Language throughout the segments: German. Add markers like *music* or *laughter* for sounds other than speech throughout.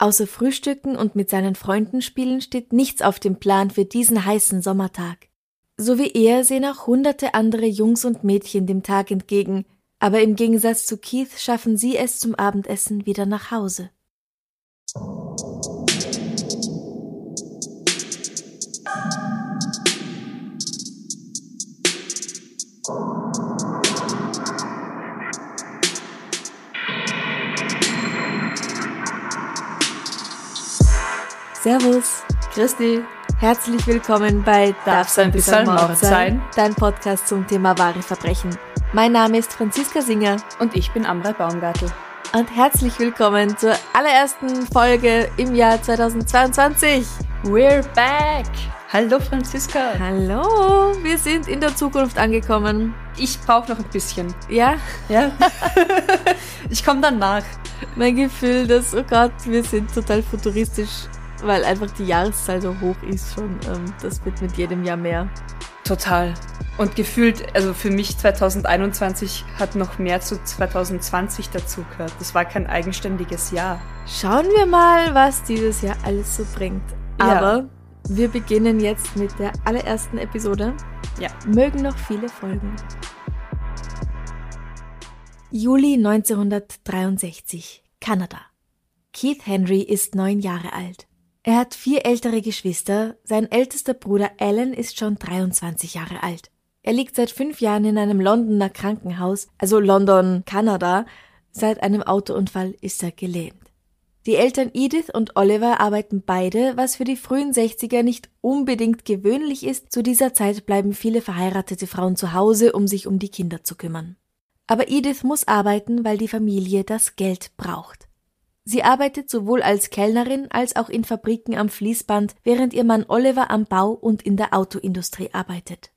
Außer Frühstücken und mit seinen Freunden spielen steht nichts auf dem Plan für diesen heißen Sommertag. So wie er sehen auch hunderte andere Jungs und Mädchen dem Tag entgegen, aber im Gegensatz zu Keith schaffen sie es zum Abendessen wieder nach Hause. Servus, Christi, herzlich willkommen bei Darf's ein bisschen Mord sein? Dein Podcast zum Thema wahre Verbrechen. Mein Name ist Franziska Singer Und ich bin Amrei Baumgartel. und herzlich willkommen zur allerersten Folge im Jahr 2022. We're back! Hallo Franziska! Hallo, wir sind in der Zukunft angekommen. Ich brauche noch ein bisschen. Ja, Ja? *laughs* ich komme dann nach. mein Gefühl, dass, oh Gott, wir sind total futuristisch, weil einfach die Jahreszahl so hoch ist schon. Ähm, das wird mit jedem Jahr mehr. Total. Und gefühlt, also für mich 2021 hat noch mehr zu 2020 dazugehört. Das war kein eigenständiges Jahr. Schauen wir mal, was dieses Jahr alles so bringt. Ja. Aber wir beginnen jetzt mit der allerersten Episode. Ja. Mögen noch viele folgen. Juli 1963, Kanada. Keith Henry ist neun Jahre alt. Er hat vier ältere Geschwister. Sein ältester Bruder Alan ist schon 23 Jahre alt. Er liegt seit fünf Jahren in einem Londoner Krankenhaus, also London, Kanada. Seit einem Autounfall ist er gelähmt. Die Eltern Edith und Oliver arbeiten beide, was für die frühen 60er nicht unbedingt gewöhnlich ist. Zu dieser Zeit bleiben viele verheiratete Frauen zu Hause, um sich um die Kinder zu kümmern. Aber Edith muss arbeiten, weil die Familie das Geld braucht. Sie arbeitet sowohl als Kellnerin als auch in Fabriken am Fließband, während ihr Mann Oliver am Bau und in der Autoindustrie arbeitet.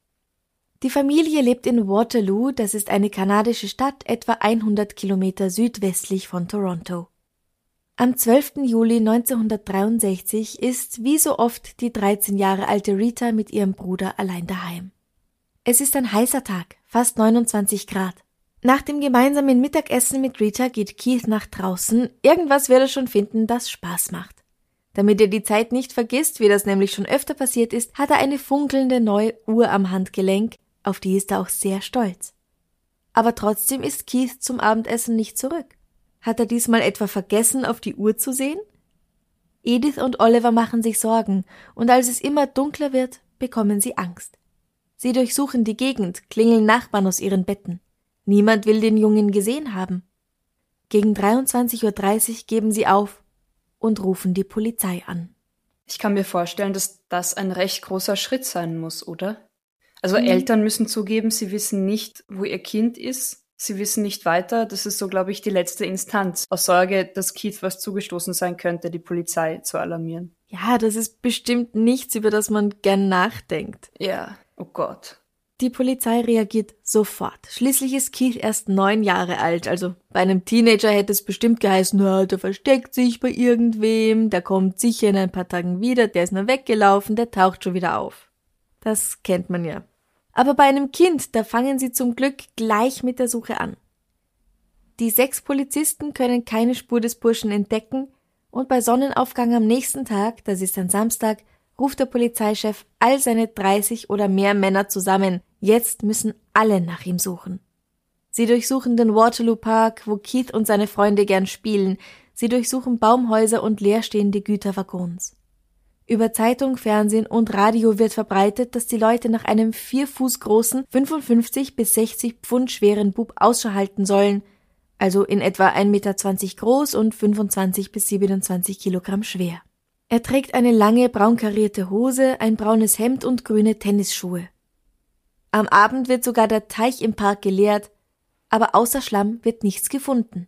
Die Familie lebt in Waterloo, das ist eine kanadische Stadt etwa 100 Kilometer südwestlich von Toronto. Am 12. Juli 1963 ist wie so oft die 13 Jahre alte Rita mit ihrem Bruder allein daheim. Es ist ein heißer Tag, fast 29 Grad. Nach dem gemeinsamen Mittagessen mit Rita geht Keith nach draußen. Irgendwas wird er schon finden, das Spaß macht. Damit er die Zeit nicht vergisst, wie das nämlich schon öfter passiert ist, hat er eine funkelnde neue Uhr am Handgelenk, auf die ist er auch sehr stolz. Aber trotzdem ist Keith zum Abendessen nicht zurück. Hat er diesmal etwa vergessen, auf die Uhr zu sehen? Edith und Oliver machen sich Sorgen, und als es immer dunkler wird, bekommen sie Angst. Sie durchsuchen die Gegend, klingeln Nachbarn aus ihren Betten. Niemand will den Jungen gesehen haben. Gegen 23.30 Uhr geben sie auf und rufen die Polizei an. Ich kann mir vorstellen, dass das ein recht großer Schritt sein muss, oder? Also Mhm. Eltern müssen zugeben, sie wissen nicht, wo ihr Kind ist. Sie wissen nicht weiter. Das ist so, glaube ich, die letzte Instanz. Aus Sorge, dass Keith was zugestoßen sein könnte, die Polizei zu alarmieren. Ja, das ist bestimmt nichts, über das man gern nachdenkt. Ja. Oh Gott. Die Polizei reagiert sofort. Schließlich ist Keith erst neun Jahre alt, also bei einem Teenager hätte es bestimmt geheißen, na, der versteckt sich bei irgendwem, der kommt sicher in ein paar Tagen wieder, der ist nur weggelaufen, der taucht schon wieder auf. Das kennt man ja. Aber bei einem Kind, da fangen sie zum Glück gleich mit der Suche an. Die sechs Polizisten können keine Spur des Burschen entdecken und bei Sonnenaufgang am nächsten Tag, das ist ein Samstag, ruft der Polizeichef all seine 30 oder mehr Männer zusammen. Jetzt müssen alle nach ihm suchen. Sie durchsuchen den Waterloo Park, wo Keith und seine Freunde gern spielen. Sie durchsuchen Baumhäuser und leerstehende Güterwaggons. Über Zeitung, Fernsehen und Radio wird verbreitet, dass die Leute nach einem vier Fuß großen, 55 bis 60 Pfund schweren Bub Ausschau halten sollen, also in etwa 1,20 Meter groß und 25 bis 27 Kilogramm schwer. Er trägt eine lange braun karierte Hose, ein braunes Hemd und grüne Tennisschuhe. Am Abend wird sogar der Teich im Park geleert, aber außer Schlamm wird nichts gefunden.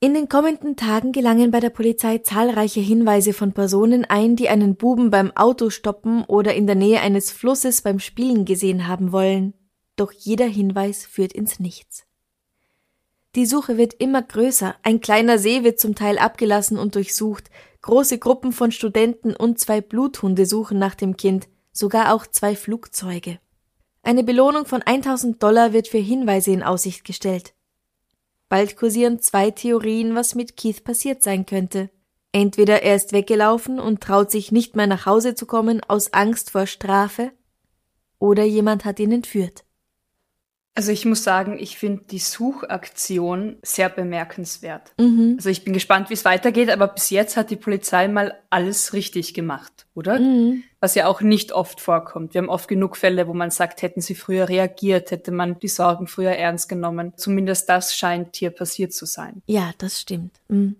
In den kommenden Tagen gelangen bei der Polizei zahlreiche Hinweise von Personen ein, die einen Buben beim Autostoppen oder in der Nähe eines Flusses beim Spielen gesehen haben wollen. Doch jeder Hinweis führt ins Nichts. Die Suche wird immer größer, ein kleiner See wird zum Teil abgelassen und durchsucht, große Gruppen von Studenten und zwei Bluthunde suchen nach dem Kind, sogar auch zwei Flugzeuge. Eine Belohnung von 1000 Dollar wird für Hinweise in Aussicht gestellt. Bald kursieren zwei Theorien, was mit Keith passiert sein könnte. Entweder er ist weggelaufen und traut sich nicht mehr nach Hause zu kommen aus Angst vor Strafe, oder jemand hat ihn entführt. Also ich muss sagen, ich finde die Suchaktion sehr bemerkenswert. Mhm. Also ich bin gespannt, wie es weitergeht, aber bis jetzt hat die Polizei mal alles richtig gemacht, oder? Mhm. Was ja auch nicht oft vorkommt. Wir haben oft genug Fälle, wo man sagt, hätten sie früher reagiert, hätte man die Sorgen früher ernst genommen. Zumindest das scheint hier passiert zu sein. Ja, das stimmt. Mhm.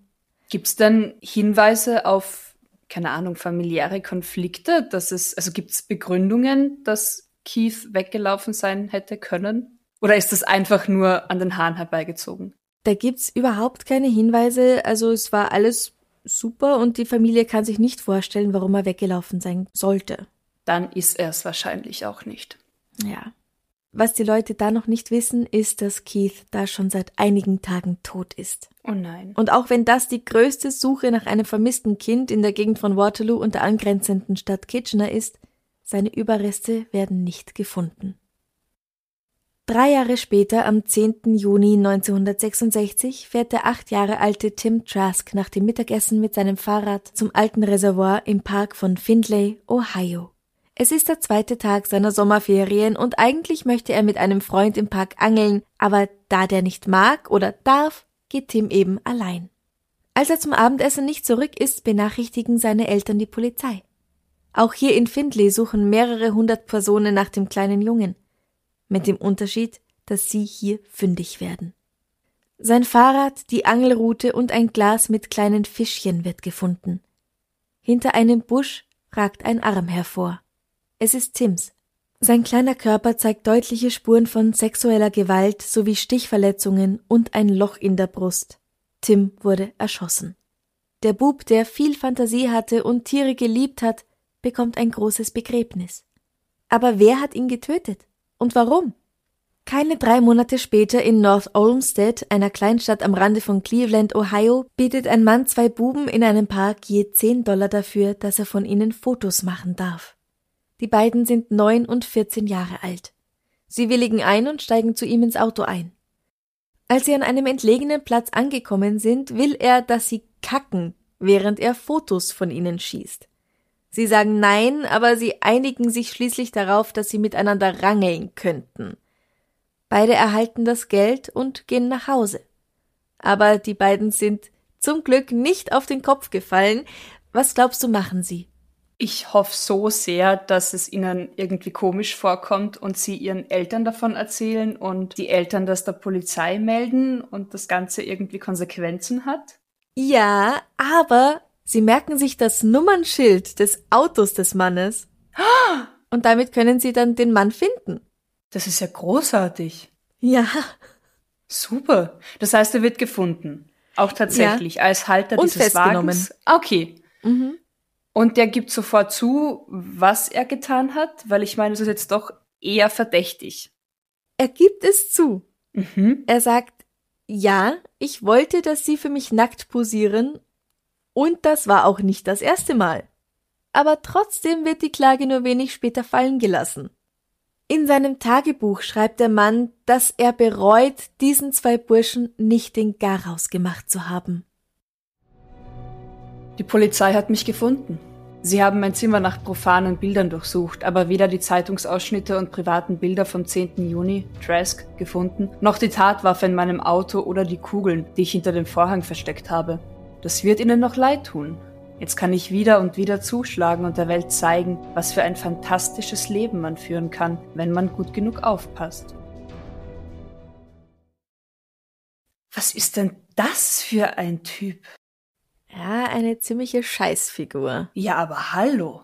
Gibt es dann Hinweise auf, keine Ahnung, familiäre Konflikte? Dass es, also gibt es Begründungen, dass Keith weggelaufen sein hätte können? Oder ist das einfach nur an den Haaren herbeigezogen? Da gibt's überhaupt keine Hinweise. Also es war alles super und die Familie kann sich nicht vorstellen, warum er weggelaufen sein sollte. Dann ist er es wahrscheinlich auch nicht. Ja. Was die Leute da noch nicht wissen, ist, dass Keith da schon seit einigen Tagen tot ist. Oh nein. Und auch wenn das die größte Suche nach einem vermissten Kind in der Gegend von Waterloo und der angrenzenden Stadt Kitchener ist, seine Überreste werden nicht gefunden. Drei Jahre später, am 10. Juni 1966, fährt der acht Jahre alte Tim Trask nach dem Mittagessen mit seinem Fahrrad zum alten Reservoir im Park von Findlay, Ohio. Es ist der zweite Tag seiner Sommerferien und eigentlich möchte er mit einem Freund im Park angeln, aber da der nicht mag oder darf, geht Tim eben allein. Als er zum Abendessen nicht zurück ist, benachrichtigen seine Eltern die Polizei. Auch hier in Findlay suchen mehrere hundert Personen nach dem kleinen Jungen mit dem Unterschied, dass sie hier fündig werden. Sein Fahrrad, die Angelrute und ein Glas mit kleinen Fischchen wird gefunden. Hinter einem Busch ragt ein Arm hervor. Es ist Tims. Sein kleiner Körper zeigt deutliche Spuren von sexueller Gewalt sowie Stichverletzungen und ein Loch in der Brust. Tim wurde erschossen. Der Bub, der viel Fantasie hatte und Tiere geliebt hat, bekommt ein großes Begräbnis. Aber wer hat ihn getötet? Und warum? Keine drei Monate später in North Olmsted, einer Kleinstadt am Rande von Cleveland, Ohio, bietet ein Mann zwei Buben in einem Park je zehn Dollar dafür, dass er von ihnen Fotos machen darf. Die beiden sind neun und vierzehn Jahre alt. Sie willigen ein und steigen zu ihm ins Auto ein. Als sie an einem entlegenen Platz angekommen sind, will er, dass sie kacken, während er Fotos von ihnen schießt. Sie sagen nein, aber sie einigen sich schließlich darauf, dass sie miteinander rangeln könnten. Beide erhalten das Geld und gehen nach Hause. Aber die beiden sind zum Glück nicht auf den Kopf gefallen. Was glaubst du, machen sie? Ich hoffe so sehr, dass es ihnen irgendwie komisch vorkommt und sie ihren Eltern davon erzählen und die Eltern das der Polizei melden und das Ganze irgendwie Konsequenzen hat. Ja, aber Sie merken sich das Nummernschild des Autos des Mannes. Und damit können Sie dann den Mann finden. Das ist ja großartig. Ja. Super. Das heißt, er wird gefunden. Auch tatsächlich ja. als Halter Und dieses festgenommen. Wagens. Okay. Mhm. Und der gibt sofort zu, was er getan hat, weil ich meine, das ist jetzt doch eher verdächtig. Er gibt es zu. Mhm. Er sagt, ja, ich wollte, dass Sie für mich nackt posieren und das war auch nicht das erste Mal. Aber trotzdem wird die Klage nur wenig später fallen gelassen. In seinem Tagebuch schreibt der Mann, dass er bereut, diesen zwei Burschen nicht den Garaus gemacht zu haben. Die Polizei hat mich gefunden. Sie haben mein Zimmer nach profanen Bildern durchsucht, aber weder die Zeitungsausschnitte und privaten Bilder vom 10. Juni, Trask, gefunden, noch die Tatwaffe in meinem Auto oder die Kugeln, die ich hinter dem Vorhang versteckt habe. Das wird ihnen noch leid tun. Jetzt kann ich wieder und wieder zuschlagen und der Welt zeigen, was für ein fantastisches Leben man führen kann, wenn man gut genug aufpasst. Was ist denn das für ein Typ? Ja, eine ziemliche Scheißfigur. Ja, aber hallo.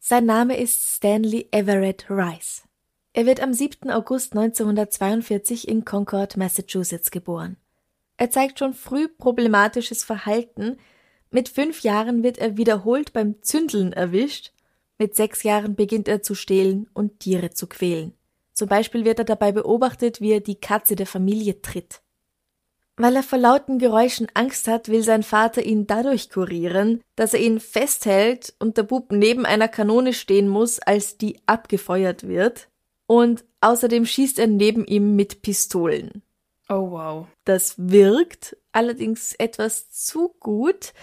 Sein Name ist Stanley Everett Rice. Er wird am 7. August 1942 in Concord, Massachusetts geboren. Er zeigt schon früh problematisches Verhalten. Mit fünf Jahren wird er wiederholt beim Zündeln erwischt. Mit sechs Jahren beginnt er zu stehlen und Tiere zu quälen. Zum Beispiel wird er dabei beobachtet, wie er die Katze der Familie tritt. Weil er vor lauten Geräuschen Angst hat, will sein Vater ihn dadurch kurieren, dass er ihn festhält und der Bub neben einer Kanone stehen muss, als die abgefeuert wird. Und außerdem schießt er neben ihm mit Pistolen. Oh wow. Das wirkt allerdings etwas zu gut,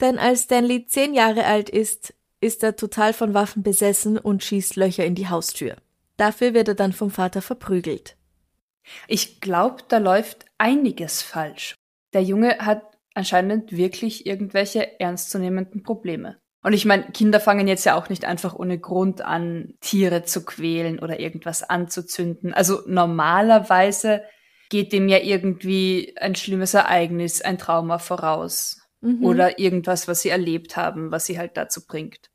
denn als Stanley zehn Jahre alt ist, ist er total von Waffen besessen und schießt Löcher in die Haustür. Dafür wird er dann vom Vater verprügelt. Ich glaube, da läuft einiges falsch. Der Junge hat anscheinend wirklich irgendwelche ernstzunehmenden Probleme. Und ich meine, Kinder fangen jetzt ja auch nicht einfach ohne Grund an, Tiere zu quälen oder irgendwas anzuzünden. Also normalerweise geht dem ja irgendwie ein schlimmes Ereignis, ein Trauma voraus. Mhm. Oder irgendwas, was sie erlebt haben, was sie halt dazu bringt.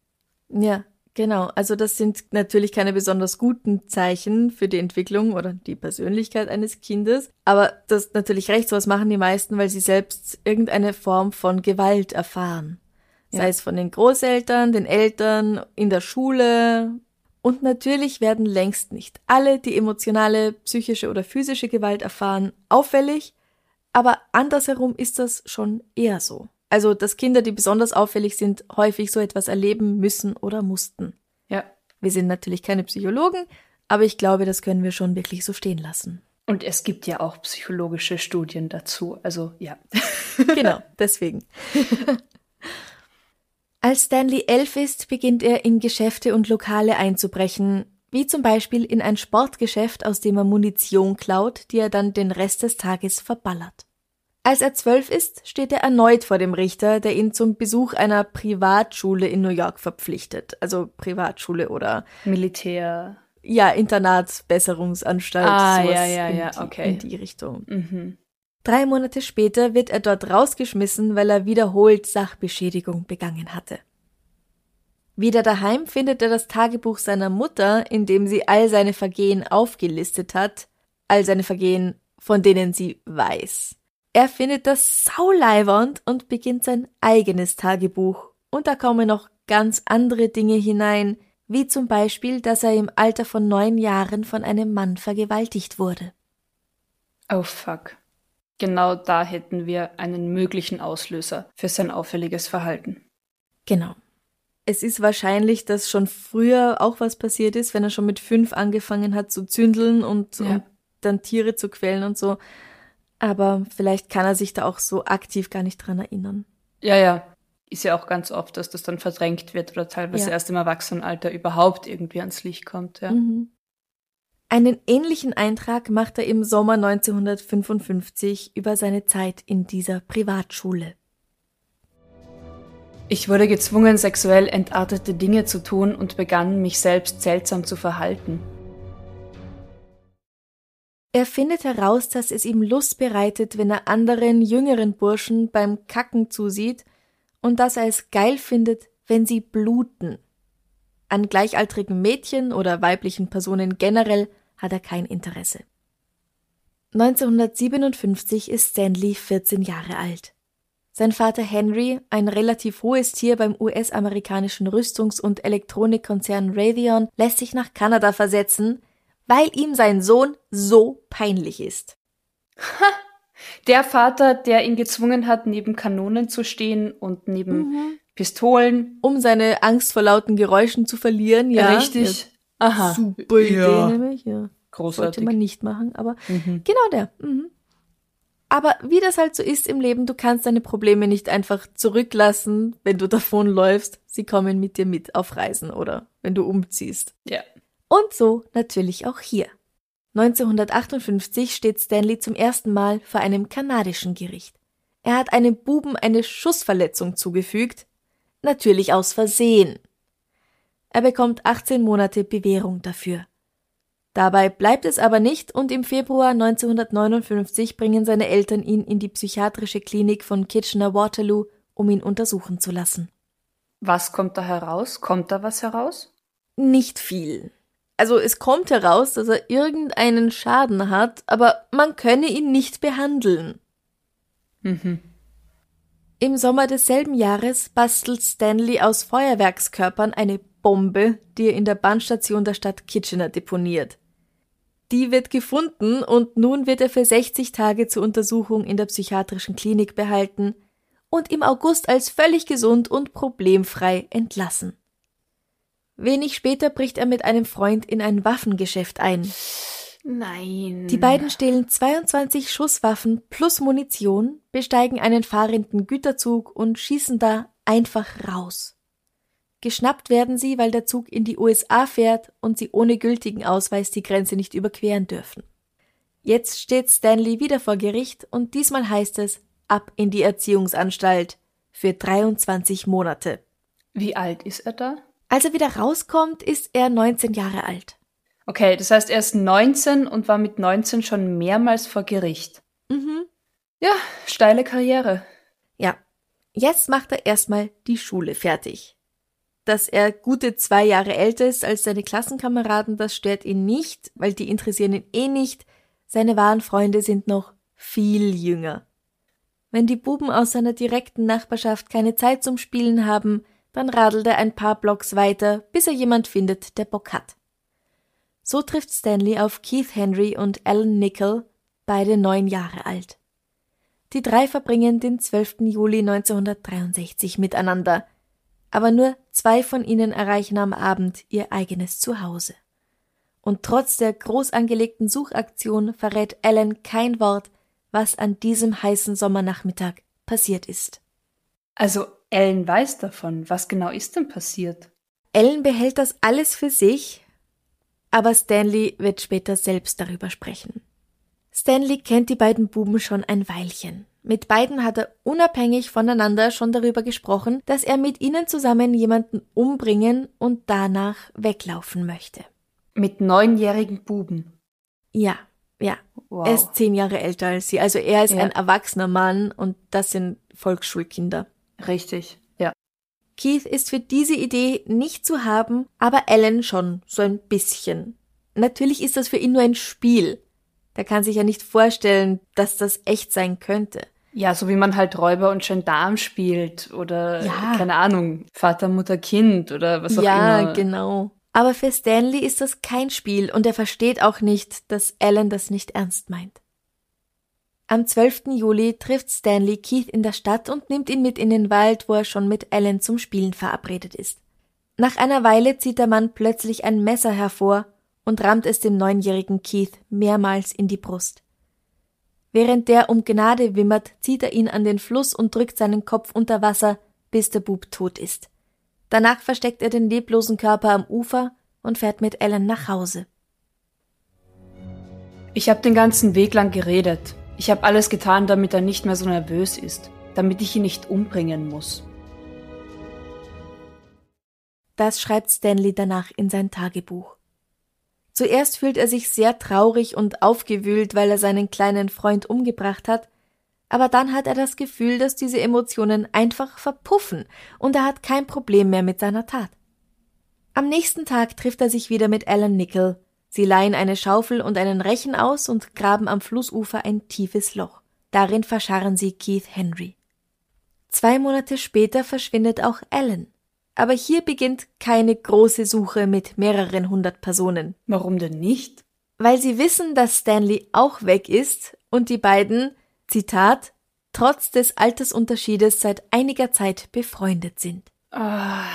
Ja, genau. Also das sind natürlich keine besonders guten Zeichen für die Entwicklung oder die Persönlichkeit eines Kindes. Aber das ist natürlich recht, sowas machen die meisten, weil sie selbst irgendeine Form von Gewalt erfahren. Ja. Sei es von den Großeltern, den Eltern, in der Schule, und natürlich werden längst nicht alle, die emotionale, psychische oder physische Gewalt erfahren, auffällig, aber andersherum ist das schon eher so. Also, dass Kinder, die besonders auffällig sind, häufig so etwas erleben müssen oder mussten. Ja. Wir sind natürlich keine Psychologen, aber ich glaube, das können wir schon wirklich so stehen lassen. Und es gibt ja auch psychologische Studien dazu, also ja. genau, *laughs* deswegen. *laughs* Als Stanley elf ist, beginnt er in Geschäfte und Lokale einzubrechen, wie zum Beispiel in ein Sportgeschäft, aus dem er Munition klaut, die er dann den Rest des Tages verballert. Als er zwölf ist, steht er erneut vor dem Richter, der ihn zum Besuch einer Privatschule in New York verpflichtet. Also Privatschule oder Militär. Ja, Internatsbesserungsanstalt. Ah, ja, ja, ja, okay. In die Richtung. Mhm. Drei Monate später wird er dort rausgeschmissen, weil er wiederholt Sachbeschädigung begangen hatte. Wieder daheim findet er das Tagebuch seiner Mutter, in dem sie all seine Vergehen aufgelistet hat, all seine Vergehen, von denen sie weiß. Er findet das sauleibernd und beginnt sein eigenes Tagebuch. Und da kommen noch ganz andere Dinge hinein, wie zum Beispiel, dass er im Alter von neun Jahren von einem Mann vergewaltigt wurde. Oh fuck. Genau da hätten wir einen möglichen Auslöser für sein auffälliges Verhalten. Genau. Es ist wahrscheinlich, dass schon früher auch was passiert ist, wenn er schon mit fünf angefangen hat zu zündeln und, ja. und dann Tiere zu quälen und so. Aber vielleicht kann er sich da auch so aktiv gar nicht dran erinnern. Ja, ja. Ist ja auch ganz oft, dass das dann verdrängt wird oder teilweise ja. erst im Erwachsenenalter überhaupt irgendwie ans Licht kommt, ja. Mhm. Einen ähnlichen Eintrag macht er im Sommer 1955 über seine Zeit in dieser Privatschule. Ich wurde gezwungen, sexuell entartete Dinge zu tun und begann, mich selbst seltsam zu verhalten. Er findet heraus, dass es ihm Lust bereitet, wenn er anderen jüngeren Burschen beim Kacken zusieht und dass er es geil findet, wenn sie bluten. An gleichaltrigen Mädchen oder weiblichen Personen generell hat er kein Interesse. 1957 ist Stanley 14 Jahre alt. Sein Vater Henry, ein relativ hohes Tier beim US-amerikanischen Rüstungs- und Elektronikkonzern Raytheon, lässt sich nach Kanada versetzen, weil ihm sein Sohn so peinlich ist. Ha! Der Vater, der ihn gezwungen hat, neben Kanonen zu stehen und neben mhm. Pistolen. Um seine Angst vor lauten Geräuschen zu verlieren, ja. Richtig. Aha. Super Idee ja. nämlich, ja. Großartig. Sollte man nicht machen, aber mhm. genau der. Mhm. Aber wie das halt so ist im Leben, du kannst deine Probleme nicht einfach zurücklassen, wenn du davonläufst. Sie kommen mit dir mit auf Reisen oder wenn du umziehst. Ja. Und so natürlich auch hier. 1958 steht Stanley zum ersten Mal vor einem kanadischen Gericht. Er hat einem Buben eine Schussverletzung zugefügt, natürlich aus Versehen. Er bekommt 18 Monate Bewährung dafür. Dabei bleibt es aber nicht und im Februar 1959 bringen seine Eltern ihn in die psychiatrische Klinik von Kitchener-Waterloo, um ihn untersuchen zu lassen. Was kommt da heraus? Kommt da was heraus? Nicht viel. Also es kommt heraus, dass er irgendeinen Schaden hat, aber man könne ihn nicht behandeln. Mhm. Im Sommer desselben Jahres bastelt Stanley aus Feuerwerkskörpern eine Bombe, die er in der Bahnstation der Stadt Kitchener deponiert. Die wird gefunden und nun wird er für 60 Tage zur Untersuchung in der psychiatrischen Klinik behalten und im August als völlig gesund und problemfrei entlassen. Wenig später bricht er mit einem Freund in ein Waffengeschäft ein. Nein. Die beiden stehlen 22 Schusswaffen plus Munition, besteigen einen fahrenden Güterzug und schießen da einfach raus. Geschnappt werden sie, weil der Zug in die USA fährt und sie ohne gültigen Ausweis die Grenze nicht überqueren dürfen. Jetzt steht Stanley wieder vor Gericht und diesmal heißt es ab in die Erziehungsanstalt für 23 Monate. Wie alt ist er da? Als er wieder rauskommt, ist er 19 Jahre alt. Okay, das heißt, er ist 19 und war mit 19 schon mehrmals vor Gericht. Mhm. Ja, steile Karriere. Ja. Jetzt macht er erstmal die Schule fertig. Dass er gute zwei Jahre älter ist als seine Klassenkameraden, das stört ihn nicht, weil die interessieren ihn eh nicht. Seine wahren Freunde sind noch viel jünger. Wenn die Buben aus seiner direkten Nachbarschaft keine Zeit zum Spielen haben, dann radelt er ein paar Blocks weiter, bis er jemand findet, der Bock hat. So trifft Stanley auf Keith Henry und Alan Nickel, beide neun Jahre alt. Die drei verbringen den 12. Juli 1963 miteinander, aber nur zwei von ihnen erreichen am Abend ihr eigenes Zuhause. Und trotz der groß angelegten Suchaktion verrät Alan kein Wort, was an diesem heißen Sommernachmittag passiert ist. Also Ellen weiß davon. Was genau ist denn passiert? Ellen behält das alles für sich, aber Stanley wird später selbst darüber sprechen. Stanley kennt die beiden Buben schon ein Weilchen. Mit beiden hat er unabhängig voneinander schon darüber gesprochen, dass er mit ihnen zusammen jemanden umbringen und danach weglaufen möchte. Mit neunjährigen Buben. Ja, ja. Wow. Er ist zehn Jahre älter als sie. Also er ist Ja. ein erwachsener Mann und das sind Volksschulkinder. Richtig. Ja. Keith ist für diese Idee nicht zu haben, aber Alan schon so ein bisschen. Natürlich ist das für ihn nur ein Spiel. Der kann sich ja nicht vorstellen, dass das echt sein könnte. Ja, so wie man halt Räuber und Gendarm spielt oder Ja. keine Ahnung, Vater, Mutter, Kind oder was auch ja, immer. genau. Aber für Stanley ist das kein Spiel und er versteht auch nicht, dass Alan das nicht ernst meint. Am 12. Juli trifft Stanley Keith in der Stadt und nimmt ihn mit in den Wald, wo er schon mit Alan zum Spielen verabredet ist. Nach einer Weile zieht der Mann plötzlich ein Messer hervor und rammt es dem neunjährigen Keith mehrmals in die Brust. Während der um Gnade wimmert, zieht er ihn an den Fluss und drückt seinen Kopf unter Wasser, bis der Bub tot ist. Danach versteckt er den leblosen Körper am Ufer und fährt mit Alan nach Hause. Ich habe den ganzen Weg lang geredet. Ich habe alles getan, damit er nicht mehr so nervös ist, damit ich ihn nicht umbringen muss. Das schreibt Stanley danach in sein Tagebuch. Zuerst fühlt er sich sehr traurig und aufgewühlt, weil er seinen kleinen Freund umgebracht hat, aber dann hat er das Gefühl, dass diese Emotionen einfach verpuffen und er hat kein Problem mehr mit seiner Tat. Am nächsten Tag trifft er sich wieder mit Alan Nickel. Sie leihen eine Schaufel und einen Rechen aus und graben am Flussufer ein tiefes Loch. Darin verscharren sie Keith Henry. Zwei Monate später verschwindet auch Alan. Aber hier beginnt keine große Suche mit mehreren hundert Personen, Warum denn nicht? weil sie wissen, dass Stanley auch weg ist und die beiden, Zitat, trotz des Altersunterschiedes seit einiger Zeit befreundet sind. Ah,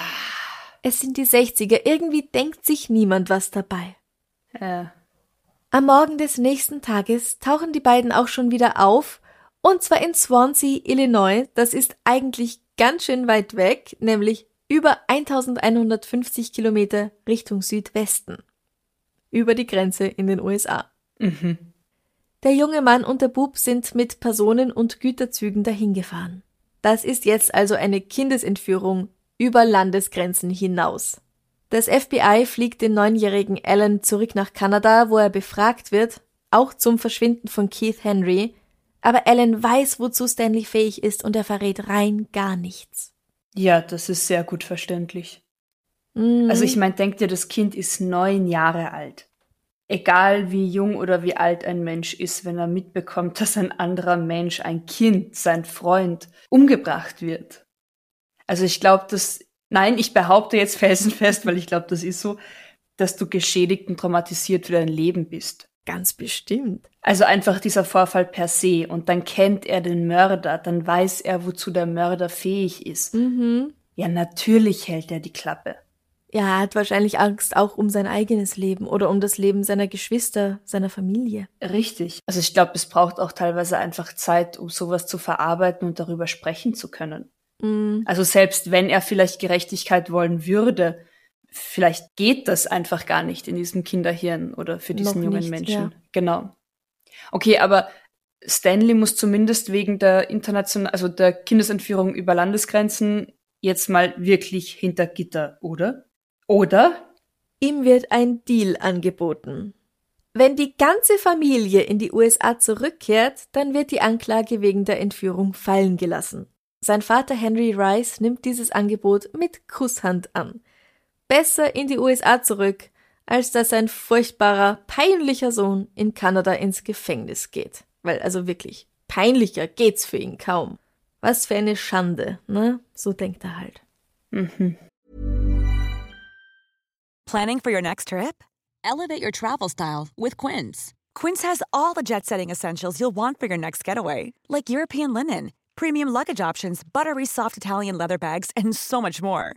Es sind die 60er, irgendwie denkt sich niemand was dabei. äh, Am Morgen des nächsten Tages tauchen die beiden auch schon wieder auf, und zwar in Swansea, Illinois. Das ist eigentlich ganz schön weit weg, nämlich über 1150 Kilometer Richtung Südwesten. Über die Grenze in den USA. mhm. Der junge Mann und der Bub sind mit Personen und Güterzügen dahingefahren. Das ist jetzt also eine Kindesentführung über Landesgrenzen hinaus. Das FBI fliegt den neunjährigen Alan zurück nach Kanada, wo er befragt wird, auch zum Verschwinden von Keith Henry, aber Alan weiß, wozu Stanley fähig ist und er verrät rein gar nichts. Ja, das ist sehr gut verständlich. Mhm. Also ich meine, denk dir, das Kind ist neun Jahre alt. Egal wie jung oder wie alt ein Mensch ist, wenn er mitbekommt, *laughs* dass ein anderer Mensch, ein Kind, sein Freund, umgebracht wird. Also ich glaube, dass, nein, ich behaupte jetzt *laughs* felsenfest, weil ich glaube, das ist so, dass du geschädigt und traumatisiert für dein Leben bist. Ganz bestimmt. Also einfach dieser Vorfall per se. Und dann kennt er den Mörder, dann weiß er, wozu der Mörder fähig ist. Mhm. Ja, natürlich hält er die Klappe. Ja, er hat wahrscheinlich Angst auch um sein eigenes Leben oder um das Leben seiner Geschwister, seiner Familie. Richtig. Also ich glaube, es braucht auch teilweise einfach Zeit, um sowas zu verarbeiten und darüber sprechen zu können. Mhm. Also selbst wenn er vielleicht Gerechtigkeit wollen würde, vielleicht geht das einfach gar nicht in diesem Kinderhirn oder für diesen Noch jungen nicht, Menschen. ja. Genau. Okay, aber Stanley muss zumindest wegen der internationalen, also der Kindesentführung über Landesgrenzen jetzt mal wirklich hinter Gitter, oder? Oder? Ihm wird ein Deal angeboten. Wenn die ganze Familie in die USA zurückkehrt, dann wird die Anklage wegen der Entführung fallen gelassen. Sein Vater Henry Rice nimmt dieses Angebot mit Kusshand an. Besser in die USA zurück, als dass sein furchtbarer, peinlicher Sohn in Kanada ins Gefängnis geht. Weil also wirklich, peinlicher geht's für ihn kaum. Was für eine Schande, ne? So denkt er halt. Mhm. Planning for your next trip? Elevate your travel style with Quince. Quince has all the jet setting essentials you'll want for your next getaway, like European linen, premium luggage options, buttery soft Italian leather bags, and so much more.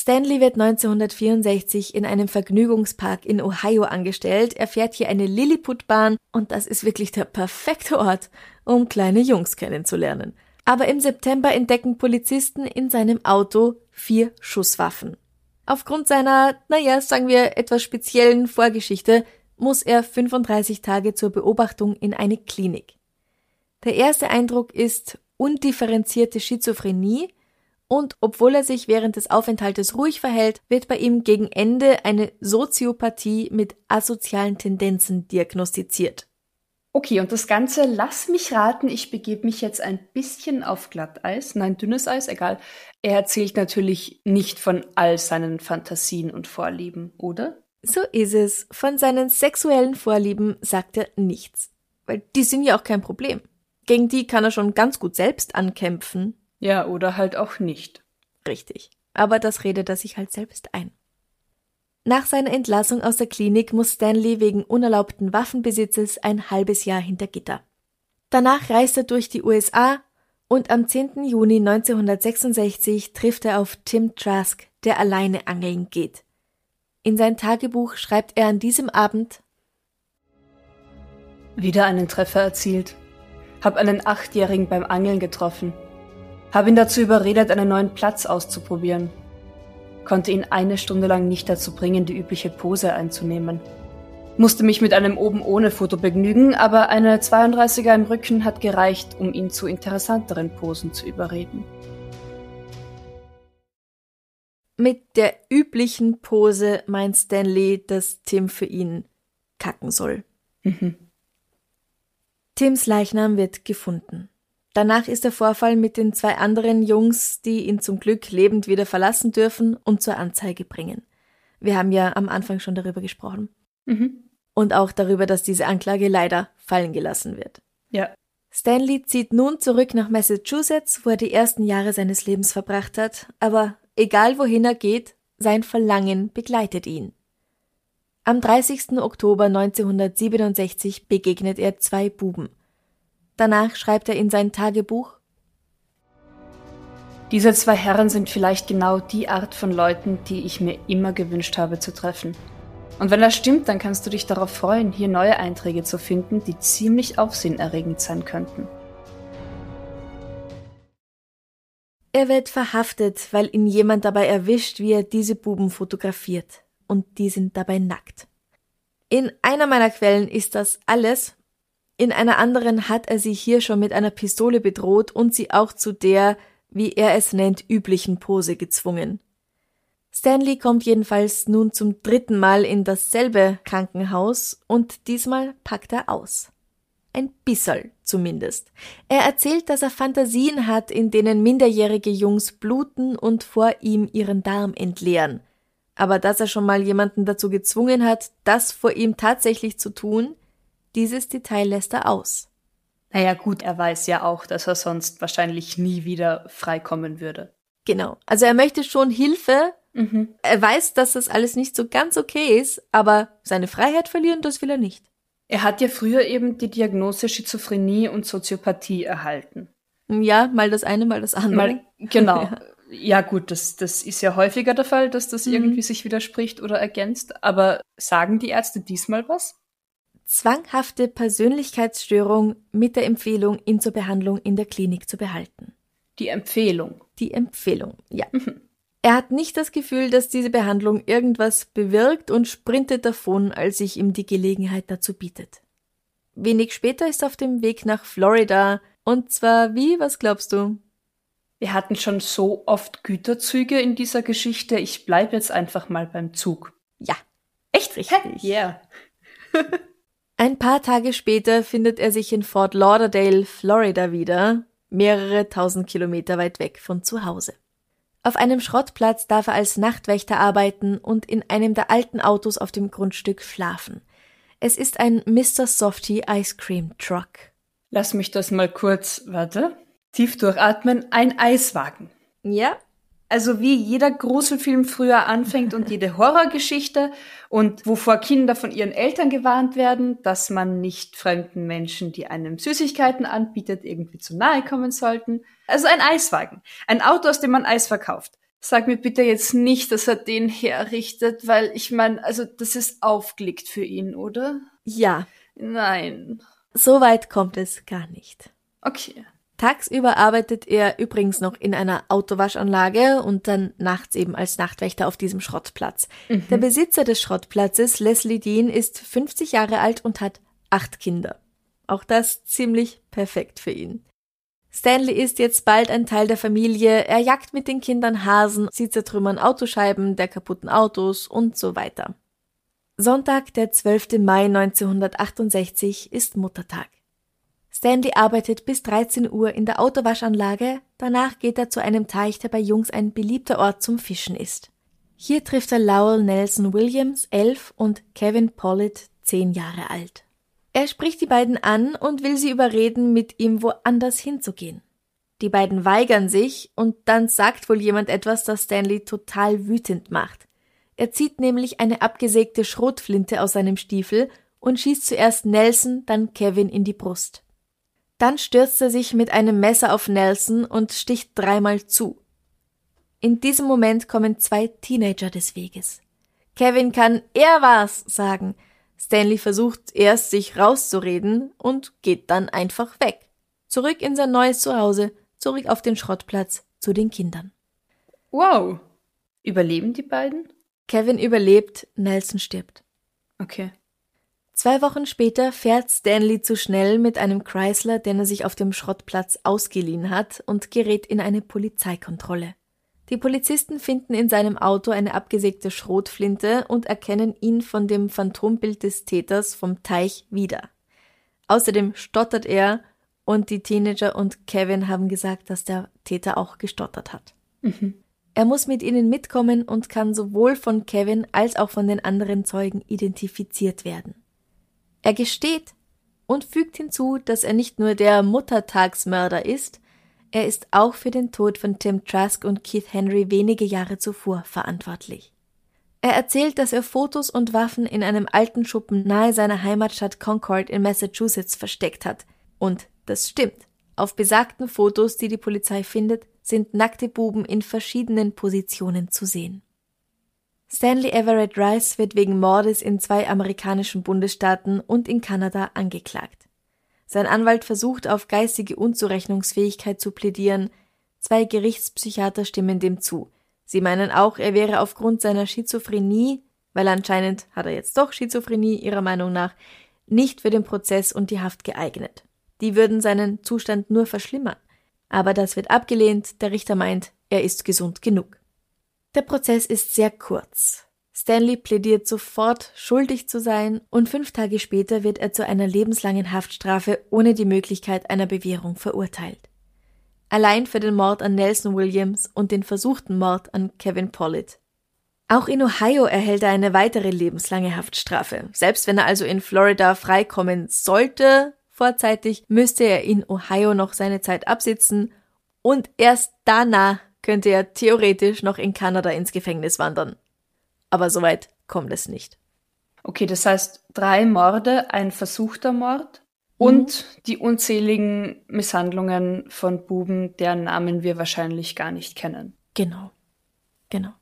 Stanley wird 1964 in einem Vergnügungspark in Ohio angestellt. Er fährt hier eine Lilliputbahn und das ist wirklich der perfekte Ort, um kleine Jungs kennenzulernen. Aber im September entdecken Polizisten in seinem Auto vier Schusswaffen. Aufgrund seiner, naja, sagen wir, etwas speziellen Vorgeschichte muss er 35 Tage zur Beobachtung in eine Klinik. Der erste Eindruck ist undifferenzierte Schizophrenie, und obwohl er sich während des Aufenthaltes ruhig verhält, wird bei ihm gegen Ende eine Soziopathie mit asozialen Tendenzen diagnostiziert. Okay, und das Ganze, lass mich raten, ich begebe mich jetzt ein bisschen auf Glatteis, nein, dünnes Eis, egal. Er erzählt natürlich nicht von all seinen Fantasien und Vorlieben, oder? So ist es. Von seinen sexuellen Vorlieben sagt er nichts. Weil die sind ja auch kein Problem. Gegen die kann er schon ganz gut selbst ankämpfen. Ja, oder halt auch nicht. Richtig. Aber das redet er sich halt selbst ein. Nach seiner Entlassung aus der Klinik muss Stanley wegen unerlaubten Waffenbesitzes ein halbes Jahr hinter Gitter. Danach reist er durch die USA und am 10. Juni 1966 trifft er auf Tim Trask, der alleine angeln geht. In sein Tagebuch schreibt er an diesem Abend Wieder einen Treffer erzielt. Hab einen Achtjährigen beim Angeln getroffen. Hab ihn dazu überredet, einen neuen Platz auszuprobieren. Konnte ihn eine Stunde lang nicht dazu bringen, die übliche Pose einzunehmen. Musste mich mit einem oben ohne Foto begnügen, aber eine 32er im Rücken hat gereicht, um ihn zu interessanteren Posen zu überreden. Mit der üblichen Pose meint Stanley, dass Tim für ihn kacken soll. Mhm. Tims Leichnam wird gefunden. Danach ist der Vorfall mit den zwei anderen Jungs, die ihn zum Glück lebend wieder verlassen dürfen und zur Anzeige bringen. Wir haben ja am Anfang schon darüber gesprochen. Mhm. Und auch darüber, dass diese Anklage leider fallen gelassen wird. Ja. Stanley zieht nun zurück nach Massachusetts, wo er die ersten Jahre seines Lebens verbracht hat, aber egal wohin er geht, sein Verlangen begleitet ihn. Am 30. Oktober 1967 begegnet er zwei Buben. Danach schreibt er in sein Tagebuch Diese zwei Herren sind vielleicht genau die Art von Leuten, die ich mir immer gewünscht habe zu treffen. Und wenn das stimmt, dann kannst du dich darauf freuen, hier neue Einträge zu finden, die ziemlich aufsehenerregend sein könnten. Er wird verhaftet, weil ihn jemand dabei erwischt, wie er diese Buben fotografiert. Und die sind dabei nackt. In einer meiner Quellen ist das alles. In einer anderen hat er sie hier schon mit einer Pistole bedroht und sie auch zu der, wie er es nennt, üblichen Pose gezwungen. Stanley kommt jedenfalls nun zum dritten Mal in dasselbe Krankenhaus und diesmal packt er aus. Ein bisserl zumindest. Er erzählt, dass er Fantasien hat, in denen minderjährige Jungs bluten und vor ihm ihren Darm entleeren. Aber dass er schon mal jemanden dazu gezwungen hat, das vor ihm tatsächlich zu tun, dieses Detail lässt er aus. Naja gut, er weiß ja auch, dass er sonst wahrscheinlich nie wieder freikommen würde. Genau. Also er möchte schon Hilfe. Mhm. Er weiß, dass das alles nicht so ganz okay ist, aber seine Freiheit verlieren, das will er nicht. Er hat ja früher eben die Diagnose Schizophrenie und Soziopathie erhalten. Ja, mal das eine, mal das andere. Mal, genau. *laughs* Ja. ja, gut, das, das ist ja häufiger der Fall, dass das mhm. irgendwie sich widerspricht oder ergänzt. Aber sagen die Ärzte diesmal was? Zwanghafte Persönlichkeitsstörung mit der Empfehlung, ihn zur Behandlung in der Klinik zu behalten. Die Empfehlung. Die Empfehlung, ja. Mhm. Er hat nicht das Gefühl, dass diese Behandlung irgendwas bewirkt und sprintet davon, als sich ihm die Gelegenheit dazu bietet. Wenig später ist er auf dem Weg nach Florida, und zwar wie, was glaubst du? Wir hatten schon so oft Güterzüge in dieser Geschichte, ich bleib jetzt einfach mal beim Zug. Ja, echt richtig. Ja. Yeah. *laughs* Ein paar Tage später findet er sich in Fort Lauderdale, Florida wieder, mehrere tausend Kilometer weit weg von zu Hause. Auf einem Schrottplatz darf er als Nachtwächter arbeiten und in einem der alten Autos auf dem Grundstück schlafen. Es ist ein Mr. Softy Ice Cream Truck. Lass mich das mal kurz, warte. Tief durchatmen, ein Eiswagen. Ja, also wie jeder Gruselfilm früher anfängt und jede Horrorgeschichte und wovor Kinder von ihren Eltern gewarnt werden, dass man nicht fremden Menschen, die einem Süßigkeiten anbietet, irgendwie zu nahe kommen sollten. Also ein Eiswagen. Ein Auto, aus dem man Eis verkauft. Sag mir bitte jetzt nicht, dass er den herrichtet, weil ich meine, also das ist aufgelegt für ihn, oder? Ja. Nein. So weit kommt es gar nicht. Okay. Tagsüber arbeitet er übrigens noch in einer Autowaschanlage und dann nachts eben als Nachtwächter auf diesem Schrottplatz. Mhm. Der Besitzer des Schrottplatzes, Leslie Dean, ist 50 Jahre alt und hat acht Kinder. Auch das ziemlich perfekt für ihn. Stanley ist jetzt bald ein Teil der Familie, er jagt mit den Kindern Hasen, sie zertrümmern Autoscheiben der kaputten Autos und so weiter. Sonntag, der 12. Mai 1968 ist Muttertag. Stanley arbeitet bis 13 Uhr in der Autowaschanlage, danach geht er zu einem Teich, der bei Jungs ein beliebter Ort zum Fischen ist. Hier trifft er Lowell Nelson Williams, elf, und Kevin Pollitt, zehn Jahre alt. Er spricht die beiden an und will sie überreden, mit ihm woanders hinzugehen. Die beiden weigern sich und dann sagt wohl jemand etwas, das Stanley total wütend macht. Er zieht nämlich eine abgesägte Schrotflinte aus seinem Stiefel und schießt zuerst Nelson, dann Kevin in die Brust. Dann stürzt er sich mit einem Messer auf Nelson und sticht dreimal zu. In diesem Moment kommen zwei Teenager des Weges. Kevin kann er war's sagen. Stanley versucht erst sich rauszureden und geht dann einfach weg. Zurück in sein neues Zuhause, zurück auf den Schrottplatz zu den Kindern. Wow. Überleben die beiden? Kevin überlebt, Nelson stirbt. Okay. Zwei Wochen später fährt Stanley zu schnell mit einem Chrysler, den er sich auf dem Schrottplatz ausgeliehen hat, und gerät in eine Polizeikontrolle. Die Polizisten finden in seinem Auto eine abgesägte Schrotflinte und erkennen ihn von dem Phantombild des Täters vom Teich wieder. Außerdem stottert er und die Teenager und Kevin haben gesagt, dass der Täter auch gestottert hat. Mhm. Er muss mit ihnen mitkommen und kann sowohl von Kevin als auch von den anderen Zeugen identifiziert werden. Er gesteht und fügt hinzu, dass er nicht nur der Muttertagsmörder ist, er ist auch für den Tod von Tim Trask und Keith Henry wenige Jahre zuvor verantwortlich. Er erzählt, dass er Fotos und Waffen in einem alten Schuppen nahe seiner Heimatstadt Concord in Massachusetts versteckt hat und Das stimmt. Auf besagten Fotos, die die Polizei findet, sind nackte Buben in verschiedenen Positionen zu sehen. Stanley Everett Rice wird wegen Mordes in zwei amerikanischen Bundesstaaten und in Kanada angeklagt. Sein Anwalt versucht auf geistige Unzurechnungsfähigkeit zu plädieren, zwei Gerichtspsychiater stimmen dem zu. Sie meinen auch, er wäre aufgrund seiner Schizophrenie, weil anscheinend hat er jetzt doch Schizophrenie ihrer Meinung nach, nicht für den Prozess und die Haft geeignet. Die würden seinen Zustand nur verschlimmern. Aber das wird abgelehnt, der Richter meint, er ist gesund genug. Der Prozess ist sehr kurz. Stanley plädiert sofort, schuldig zu sein, und fünf Tage später wird er zu einer lebenslangen Haftstrafe ohne die Möglichkeit einer Bewährung verurteilt. Allein für den Mord an Nelson Williams und den versuchten Mord an Kevin Pollitt. Auch in Ohio erhält er eine weitere lebenslange Haftstrafe. Selbst wenn er also in Florida freikommen sollte, vorzeitig, müsste er in Ohio noch seine Zeit absitzen und erst danach könnte er theoretisch noch in Kanada ins Gefängnis wandern. Aber soweit kommt es nicht. Okay, das heißt drei Morde, ein versuchter Mord mhm. und die unzähligen Misshandlungen von Buben, deren Namen wir wahrscheinlich gar nicht kennen. Genau. Genau.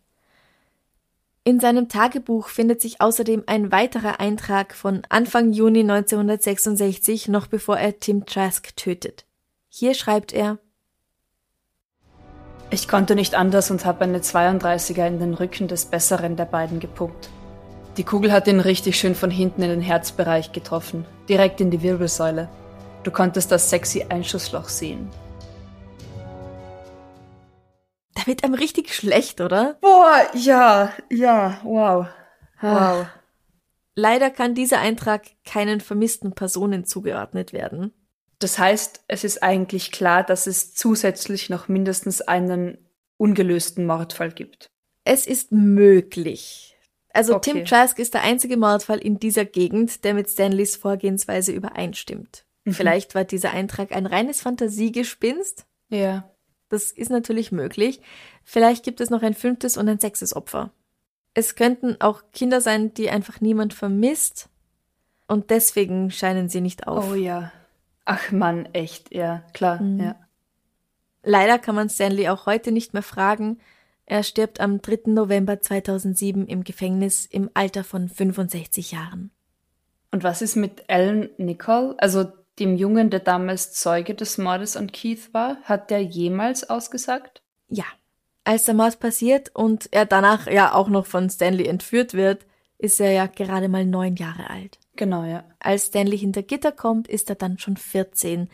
In seinem Tagebuch findet sich außerdem ein weiterer Eintrag von Anfang Juni 1966, noch bevor er Tim Trask tötet. Hier schreibt er ich konnte nicht anders und habe eine 32er in den Rücken des Besseren der beiden gepumpt. Die Kugel hat ihn richtig schön von hinten in den Herzbereich getroffen, direkt in die Wirbelsäule. Du konntest das sexy Einschussloch sehen. Da wird einem richtig schlecht, oder? Boah, ja, ja, wow. Wow. Leider kann dieser Eintrag keinen vermissten Personen zugeordnet werden. Das heißt, es ist eigentlich klar, dass es zusätzlich noch mindestens einen ungelösten Mordfall gibt. Es ist möglich. Also okay. Tim Trask ist der einzige Mordfall in dieser Gegend, der mit Stanleys Vorgehensweise übereinstimmt. Mhm. Vielleicht war dieser Eintrag ein reines Fantasiegespinst. Ja. Das ist natürlich möglich. Vielleicht gibt es noch ein fünftes und ein sechstes Opfer. Es könnten auch Kinder sein, die einfach niemand vermisst. Und deswegen scheinen sie nicht auf. Oh ja. Ach Mann, echt, ja, klar, mhm. ja. Leider kann man Stanley auch heute nicht mehr fragen. Er stirbt am 3. November 2007 im Gefängnis im Alter von 65 Jahren. Und was ist mit Alan Nicole, also dem Jungen, der damals Zeuge des Mordes an Keith war? Hat der jemals ausgesagt? Ja. Als der Mord passiert und er danach ja auch noch von Stanley entführt wird, ist er ja gerade mal neun Jahre alt. Genau, ja. Als Stanley hinter Gitter kommt, ist er dann schon 14.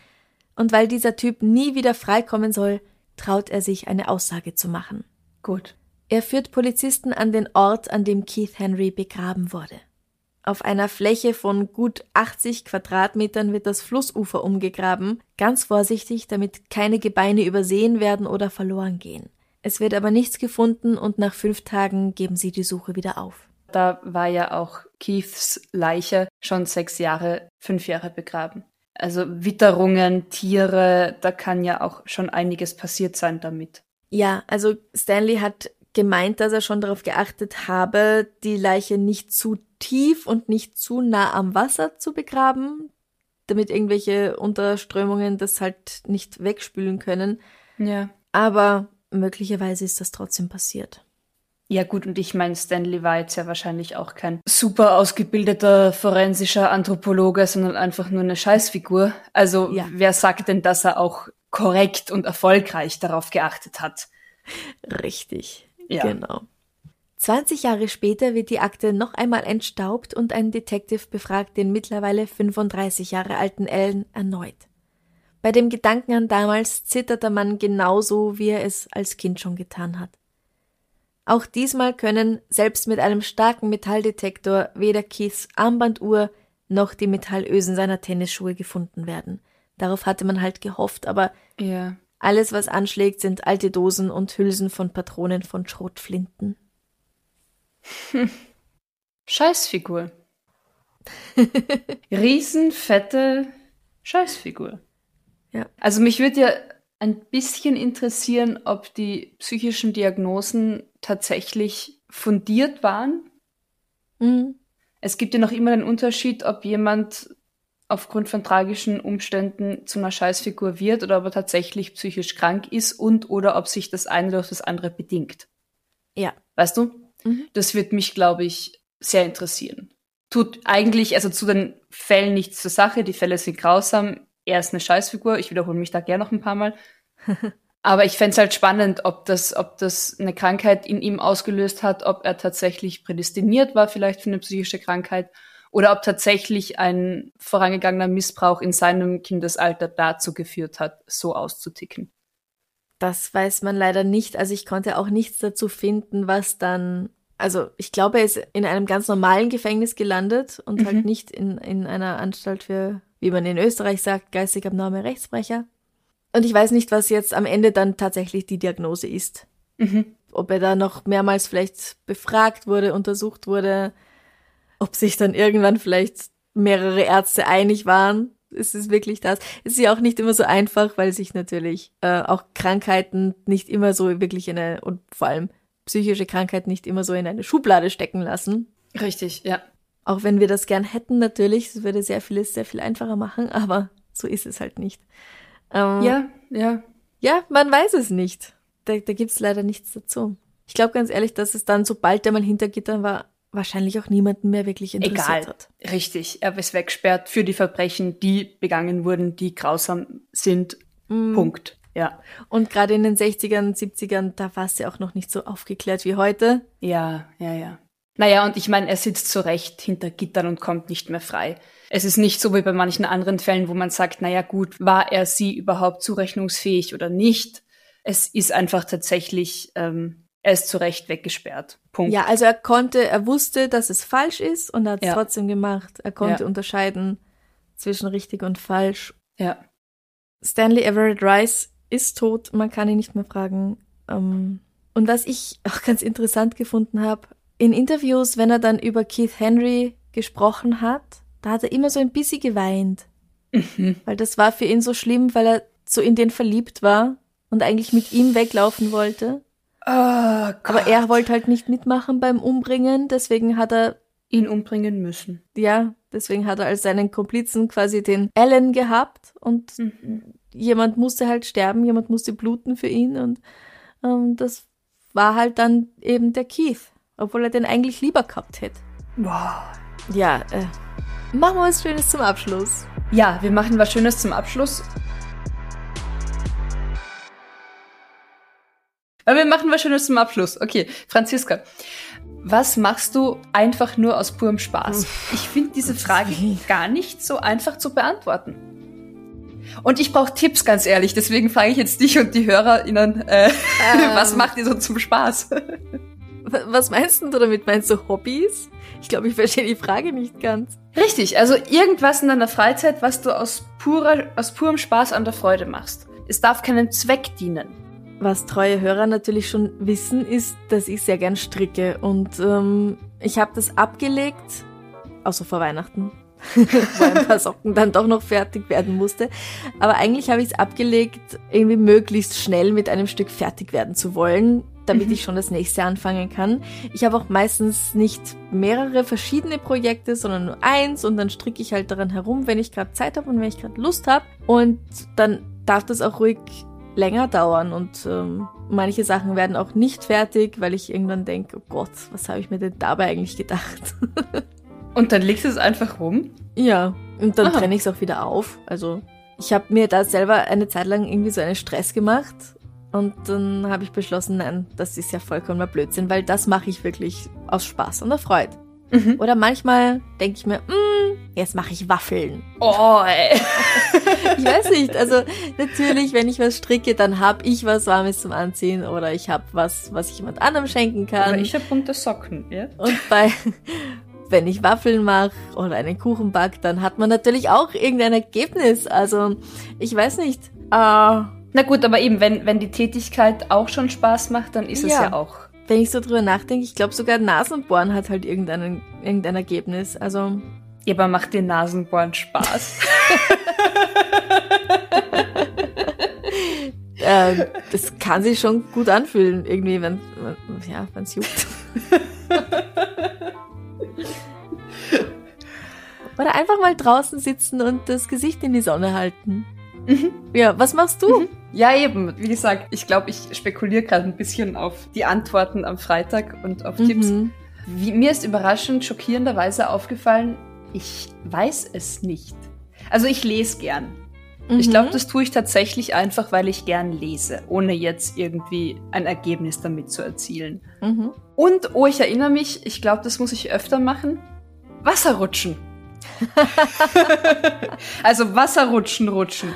Und weil dieser Typ nie wieder freikommen soll, traut er sich, eine Aussage zu machen. Gut. Er führt Polizisten an den Ort, an dem Keith Henry begraben wurde. Auf einer Fläche von gut 80 Quadratmetern wird das Flussufer umgegraben, ganz vorsichtig, damit keine Gebeine übersehen werden oder verloren gehen. Es wird aber nichts gefunden und nach fünf Tagen geben sie die Suche wieder auf. Da war ja auch Keiths Leiche schon sechs Jahre, fünf Jahre begraben. Also Witterungen, Tiere, da kann ja auch schon einiges passiert sein damit. Ja, also Stanley hat gemeint, dass er schon darauf geachtet habe, die Leiche nicht zu tief und nicht zu nah am Wasser zu begraben, damit irgendwelche Unterströmungen das halt nicht wegspülen können. Ja. Aber möglicherweise ist das trotzdem passiert. Ja gut, und ich meine, Stanley war jetzt ja wahrscheinlich auch kein super ausgebildeter forensischer Anthropologe, sondern einfach nur eine Scheißfigur. Also ja. wer sagt denn, dass er auch korrekt und erfolgreich darauf geachtet hat? Richtig, ja. genau. 20 Jahre später wird die Akte noch einmal entstaubt und ein Detective befragt den mittlerweile 35 Jahre alten Ellen erneut. Bei dem Gedanken an damals zittert der Mann genauso, wie er es als Kind schon getan hat. Auch diesmal können, selbst mit einem starken Metalldetektor, weder Keiths Armbanduhr noch die Metallösen seiner Tennisschuhe gefunden werden. Darauf hatte man halt gehofft, aber ja. alles, was anschlägt, sind alte Dosen und Hülsen von Patronen von Schrotflinten. Hm. *laughs* Scheißfigur. *laughs* Riesenfette Scheißfigur. Ja. Also mich würde ja ein bisschen interessieren, ob die psychischen Diagnosen tatsächlich fundiert waren. Mhm. Es gibt ja noch immer den Unterschied, ob jemand aufgrund von tragischen Umständen zu einer Scheißfigur wird oder ob er tatsächlich psychisch krank ist und oder ob sich das eine durch das andere bedingt. Ja. Weißt du? Mhm. Das wird mich, glaube ich, sehr interessieren. Tut eigentlich, also zu den Fällen nichts zur Sache. Die Fälle sind grausam. Er ist eine Scheißfigur. Ich wiederhole mich da gerne noch ein paar Mal. *laughs* Aber ich fände halt spannend, ob das, ob das eine Krankheit in ihm ausgelöst hat, ob er tatsächlich prädestiniert war vielleicht für eine psychische Krankheit oder ob tatsächlich ein vorangegangener Missbrauch in seinem Kindesalter dazu geführt hat, so auszuticken. Das weiß man leider nicht. Also ich konnte auch nichts dazu finden, was dann. Also ich glaube, er ist in einem ganz normalen Gefängnis gelandet und halt mhm. halt nicht in, in einer Anstalt für, wie man in Österreich sagt, geistig abnorme Rechtsbrecher. Und ich weiß nicht, was jetzt am Ende dann tatsächlich die Diagnose ist. Mhm. Ob er da noch mehrmals vielleicht befragt wurde, untersucht wurde, ob sich dann irgendwann vielleicht mehrere Ärzte einig waren. Ist es wirklich das? Es ist ja auch nicht immer so einfach, weil sich natürlich äh, auch Krankheiten nicht immer so wirklich in eine, und vor allem psychische Krankheiten nicht immer so in eine Schublade stecken lassen. Richtig, ja. Auch wenn wir das gern hätten, natürlich, es würde sehr vieles sehr viel einfacher machen, aber so ist es halt nicht. Ähm, ja, ja. Ja, man weiß es nicht. Da, da gibt's leider nichts dazu. Ich glaube ganz ehrlich, dass es dann, sobald der mal hinter Gittern war, wahrscheinlich auch niemanden mehr wirklich interessiert Egal. hat. Richtig, er ist weggesperrt für die Verbrechen, die begangen wurden, die grausam sind. Mm. Punkt. Ja. Und gerade in den 60ern, 70ern, da war es ja auch noch nicht so aufgeklärt wie heute. Ja, ja, ja. Naja, und ich meine, er sitzt zu Recht hinter Gittern und kommt nicht mehr frei. Es ist nicht so wie bei manchen anderen Fällen, wo man sagt, naja gut, war er sie überhaupt zurechnungsfähig oder nicht? Es ist einfach tatsächlich ähm, er ist zu Recht weggesperrt. Punkt. Ja, also er konnte, er wusste, dass es falsch ist und er hat es ja. trotzdem gemacht. Er konnte ja. unterscheiden zwischen richtig und falsch. Ja. Stanley Everett Rice ist tot, man kann ihn nicht mehr fragen. Ähm, und was ich *laughs* auch ganz interessant gefunden habe, in Interviews, wenn er dann über Keith Henry gesprochen hat, da hat er immer so ein bisschen geweint. Mhm. Weil das war für ihn so schlimm, weil er so in den verliebt war und eigentlich mit ihm weglaufen wollte. Oh, Aber er wollte halt nicht mitmachen beim Umbringen, deswegen hat er ihn umbringen müssen. Ja, deswegen hat er als seinen Komplizen quasi den Alan gehabt und mhm. jemand musste halt sterben, jemand musste bluten für ihn und ähm, das war halt dann eben der Keith, obwohl er den eigentlich lieber gehabt hätte. Wow. Ja, äh, machen wir was Schönes zum Abschluss. Ja, wir machen was Schönes zum Abschluss Aber wir machen was Schönes zum Abschluss. Okay, Franziska, was machst du einfach nur aus purem Spaß? Ich finde diese Frage gar nicht so einfach zu beantworten. Und ich brauche Tipps, ganz ehrlich. Deswegen frage ich jetzt dich und die HörerInnen, äh, *laughs* ähm. was macht ihr so zum Spaß? *laughs* was meinst du damit? Meinst du Hobbys? Ich glaube, ich verstehe die Frage nicht ganz. Richtig, also irgendwas in deiner Freizeit, was du aus, purer, aus purem Spaß an der Freude machst. Es darf keinem Zweck dienen. Was treue Hörer natürlich schon wissen, ist, dass ich sehr gern stricke und ähm, ich habe das abgelegt, außer vor Weihnachten, *laughs* wo ein paar Socken dann doch noch fertig werden musste. Aber eigentlich habe ich es abgelegt, irgendwie möglichst schnell mit einem Stück fertig werden zu wollen, damit mhm. ich schon das nächste anfangen kann. Ich habe auch meistens nicht mehrere verschiedene Projekte, sondern nur eins und dann stricke ich halt daran herum, wenn ich gerade Zeit habe und wenn ich gerade Lust habe. Und dann darf das auch ruhig länger dauern und ähm, manche Sachen werden auch nicht fertig, weil ich irgendwann denke, oh Gott, was habe ich mir denn dabei eigentlich gedacht? *laughs* und dann legst du es einfach rum? Ja, und dann Aha. trenne ich es auch wieder auf. Also ich habe mir da selber eine Zeit lang irgendwie so einen Stress gemacht und dann habe ich beschlossen, nein, das ist ja vollkommener Blödsinn, weil das mache ich wirklich aus Spaß und der Freude. Mhm. Oder manchmal denke ich mir, mm, jetzt mache ich Waffeln. Oh, ey. *laughs* ich weiß nicht. Also natürlich, wenn ich was stricke, dann habe ich was Warmes zum Anziehen oder ich habe was, was ich jemand anderem schenken kann. Oder ich habe bunte Socken, ja. Und bei wenn ich Waffeln mache oder einen Kuchen back, dann hat man natürlich auch irgendein Ergebnis. Also ich weiß nicht. Uh, Na gut, aber eben, wenn, wenn die Tätigkeit auch schon Spaß macht, dann ist ja. es ja auch wenn ich so drüber nachdenke, ich glaube sogar Nasenbohren hat halt irgendein, irgendein Ergebnis. Also. Ja, aber macht dir Nasenbohren Spaß? *laughs* äh, das kann sich schon gut anfühlen, irgendwie, wenn ja, es juckt. *laughs* Oder einfach mal draußen sitzen und das Gesicht in die Sonne halten. Mhm. Ja, was machst du? Mhm. Ja, eben. Wie gesagt, ich glaube, ich spekuliere gerade ein bisschen auf die Antworten am Freitag und auf mhm. Tipps. Wie, mir ist überraschend, schockierenderweise aufgefallen, ich weiß es nicht. Also ich lese gern. Mhm. Ich glaube, das tue ich tatsächlich einfach, weil ich gern lese, ohne jetzt irgendwie ein Ergebnis damit zu erzielen. Mhm. Und, oh, ich erinnere mich, ich glaube, das muss ich öfter machen. Wasserrutschen. *laughs* *laughs* also Wasserrutschen, rutschen.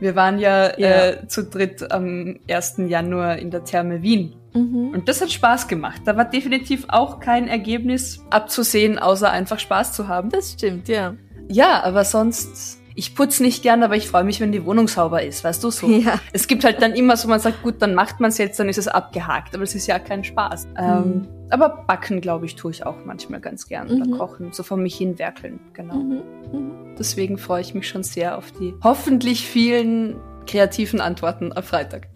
Wir waren ja, ja. Äh, zu dritt am 1. Januar in der Therme Wien. Mhm. Und das hat Spaß gemacht. Da war definitiv auch kein Ergebnis abzusehen, außer einfach Spaß zu haben. Das stimmt, ja. Ja, aber sonst ich putze nicht gern, aber ich freue mich, wenn die Wohnung sauber ist, weißt du so. Ja. Es gibt halt dann immer so, man sagt, gut, dann macht man es jetzt, dann ist es abgehakt, aber es ist ja kein Spaß. Mhm. Ähm, aber backen, glaube ich, tue ich auch manchmal ganz gern mhm. oder kochen, so vor mich hin werkeln, genau. Mhm. mhm. Deswegen freue ich mich schon sehr auf die hoffentlich vielen kreativen Antworten am Freitag.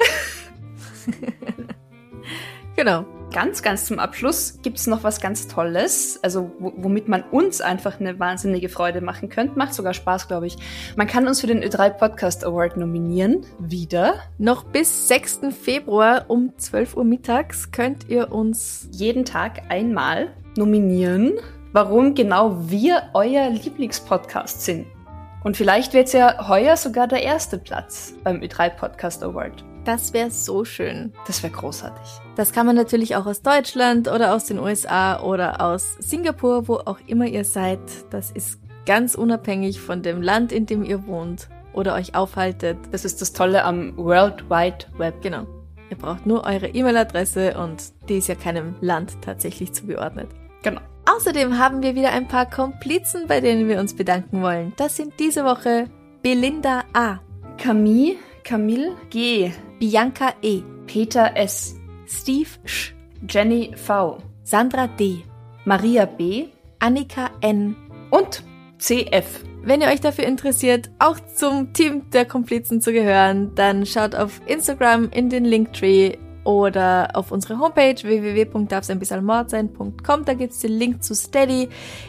*laughs* *laughs* genau ganz, ganz zum Abschluss gibt's noch was ganz Tolles, also womit man uns einfach eine wahnsinnige Freude machen könnte. Macht sogar Spaß, glaube ich. Man kann uns für den Ö3 Podcast Award nominieren. Wieder. Noch bis 6. Februar um 12 Uhr mittags könnt ihr uns jeden Tag einmal nominieren, warum genau wir euer Lieblingspodcast sind. Und vielleicht wird's ja heuer sogar der erste Platz beim Ö3 Podcast Award. Das wäre so schön. Das wäre großartig. Das kann man natürlich auch aus Deutschland oder aus den USA oder aus Singapur, wo auch immer ihr seid. Das ist ganz unabhängig von dem Land, in dem ihr wohnt oder euch aufhaltet. Das ist das Tolle am World Wide Web. Genau. Ihr braucht nur eure E-Mail-Adresse und die ist ja keinem Land tatsächlich zugeordnet. Genau. Außerdem haben wir wieder ein paar Komplizen, bei denen wir uns bedanken wollen. Das sind diese Woche Belinda A. Camille, Camille G. Bianca E., Peter S., Steve Sch., Jenny V., Sandra D., Maria B., Annika N. und CF. Wenn ihr euch dafür interessiert, auch zum Team der Komplizen zu gehören, dann schaut auf Instagram in den Linktree oder auf unsere Homepage www.darfseinbissalmordsein.com. Da gibt es den Link zu Steady.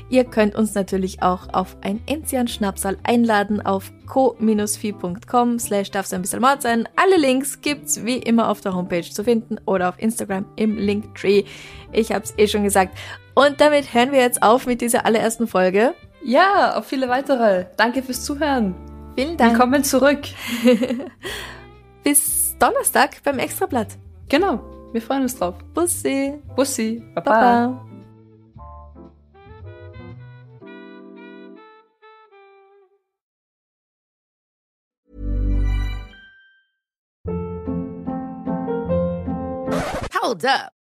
Ihr könnt uns natürlich auch auf ein Enzian-Schnapsal einladen auf co-fi.com slash darfseinbissalmordsein. Alle Links gibt's wie immer auf der Homepage zu finden oder auf Instagram im Linktree. Ich hab's eh schon gesagt. Und damit hören wir jetzt auf mit dieser allerersten Folge. Ja, auf viele weitere. Danke fürs Zuhören. Vielen Dank. Willkommen zurück. *laughs* Bis Donnerstag beim Extrablatt. Genau, wir freuen uns drauf. Bussi. Bussi. Baba. Baba. Hold up.